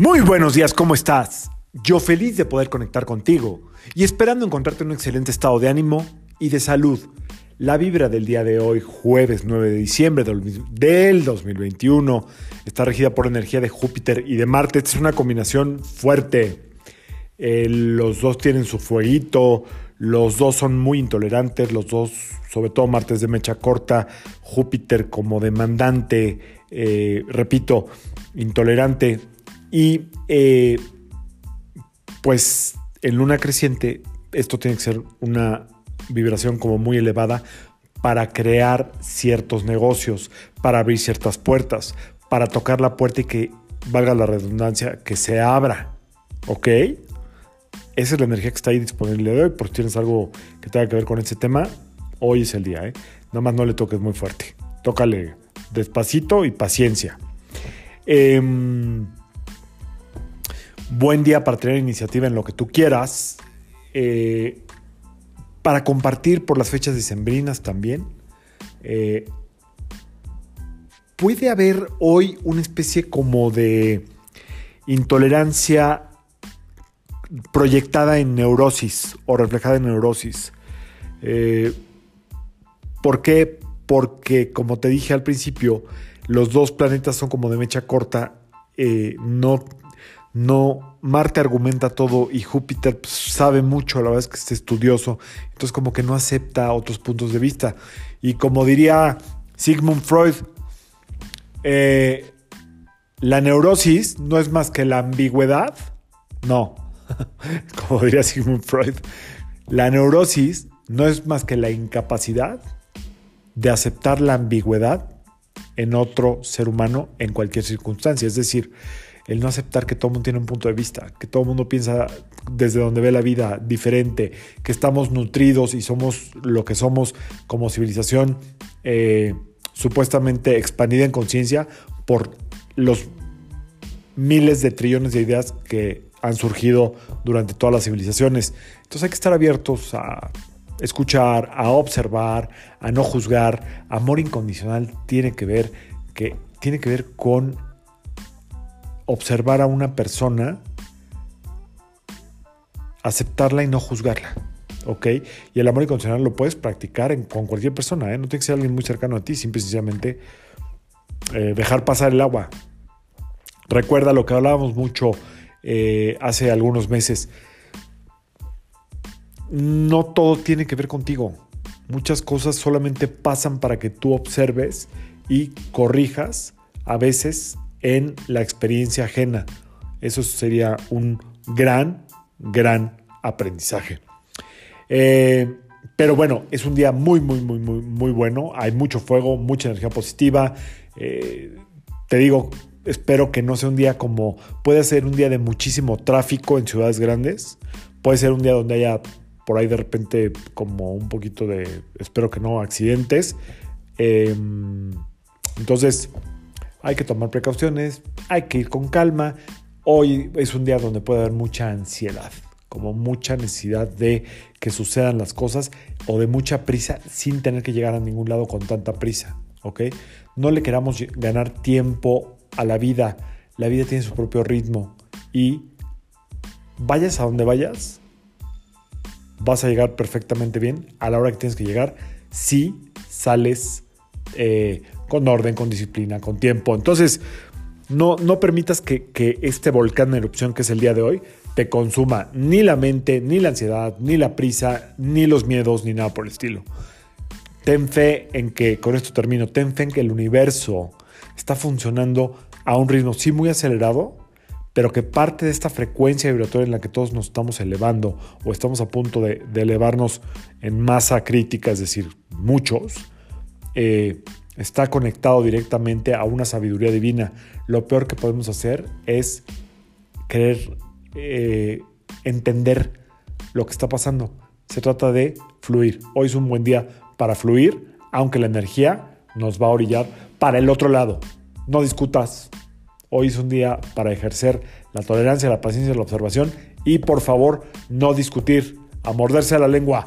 Muy buenos días, ¿cómo estás? Yo feliz de poder conectar contigo y esperando encontrarte en un excelente estado de ánimo y de salud. La vibra del día de hoy, jueves 9 de diciembre del 2021, está regida por energía de Júpiter y de Marte. Es una combinación fuerte. Eh, los dos tienen su fueguito, los dos son muy intolerantes, los dos, sobre todo Marte es de mecha corta, Júpiter como demandante, eh, repito, intolerante, y eh, pues en luna creciente esto tiene que ser una vibración como muy elevada para crear ciertos negocios, para abrir ciertas puertas, para tocar la puerta y que, valga la redundancia, que se abra. ¿Ok? Esa es la energía que está ahí disponible de hoy. Por si tienes algo que tenga que ver con ese tema, hoy es el día. ¿eh? Nada más no le toques muy fuerte. Tócale despacito y paciencia. Eh, buen día para tener iniciativa en lo que tú quieras, eh, para compartir por las fechas decembrinas también. Eh, puede haber hoy una especie como de intolerancia proyectada en neurosis o reflejada en neurosis. Eh, ¿Por qué? Porque, como te dije al principio, los dos planetas son como de mecha corta, no no, Marte argumenta todo y Júpiter pues, sabe mucho, la verdad es que es estudioso, entonces como que no acepta otros puntos de vista. Y como diría Sigmund Freud, eh, la neurosis no es más que la ambigüedad, no, como diría Sigmund Freud, la neurosis no es más que la incapacidad de aceptar la ambigüedad en otro ser humano en cualquier circunstancia. Es decir, el no aceptar que todo el mundo tiene un punto de vista, que todo el mundo piensa desde donde ve la vida diferente, que estamos nutridos y somos lo que somos como civilización eh, supuestamente expandida en conciencia por los miles de trillones de ideas que han surgido durante todas las civilizaciones. Entonces hay que estar abiertos a escuchar, a observar, a no juzgar. Amor incondicional tiene que ver que tiene que ver con observar a una persona, aceptarla y no juzgarla. ¿Ok? Y el amor incondicional lo puedes practicar con cualquier persona, ¿eh? No tiene que ser alguien muy cercano a ti, simplemente eh, dejar pasar el agua. Recuerda lo que hablábamos mucho eh, hace algunos meses. No todo tiene que ver contigo. Muchas cosas solamente pasan para que tú observes y corrijas a veces en la experiencia ajena. Eso sería un gran, gran aprendizaje. Eh, pero bueno, es un día muy, muy, muy, muy, muy bueno. Hay mucho fuego, mucha energía positiva. Eh, te digo, espero que no sea un día como... Puede ser un día de muchísimo tráfico en ciudades grandes. Puede ser un día donde haya por ahí de repente como un poquito de... Espero que no, accidentes. Eh, entonces, hay que tomar precauciones, hay que ir con calma. Hoy es un día donde puede haber mucha ansiedad, como mucha necesidad de que sucedan las cosas o de mucha prisa sin tener que llegar a ningún lado con tanta prisa. No le queramos ganar tiempo a la vida. La vida tiene su propio ritmo y vayas a donde vayas, vas a llegar perfectamente bien a la hora que tienes que llegar si sales eh, con orden, con disciplina, con tiempo. Entonces, no, no permitas que, este volcán de erupción que es el día de hoy te consuma ni la mente, ni la ansiedad, ni la prisa, ni los miedos, ni nada por el estilo. Ten fe en que, con esto termino, ten fe en que el universo está funcionando a un ritmo sí muy acelerado, pero que parte de esta frecuencia vibratoria en la que todos nos estamos elevando o estamos a punto de, elevarnos en masa crítica, es decir, muchos, eh, está conectado directamente a una sabiduría divina. Lo peor que podemos hacer es querer eh, entender lo que está pasando. Se trata de fluir. Hoy es un buen día para fluir, aunque la energía nos va a orillar para el otro lado. No discutas. Hoy es un día para ejercer la tolerancia, la paciencia, la observación y por favor no discutir, a morderse la lengua.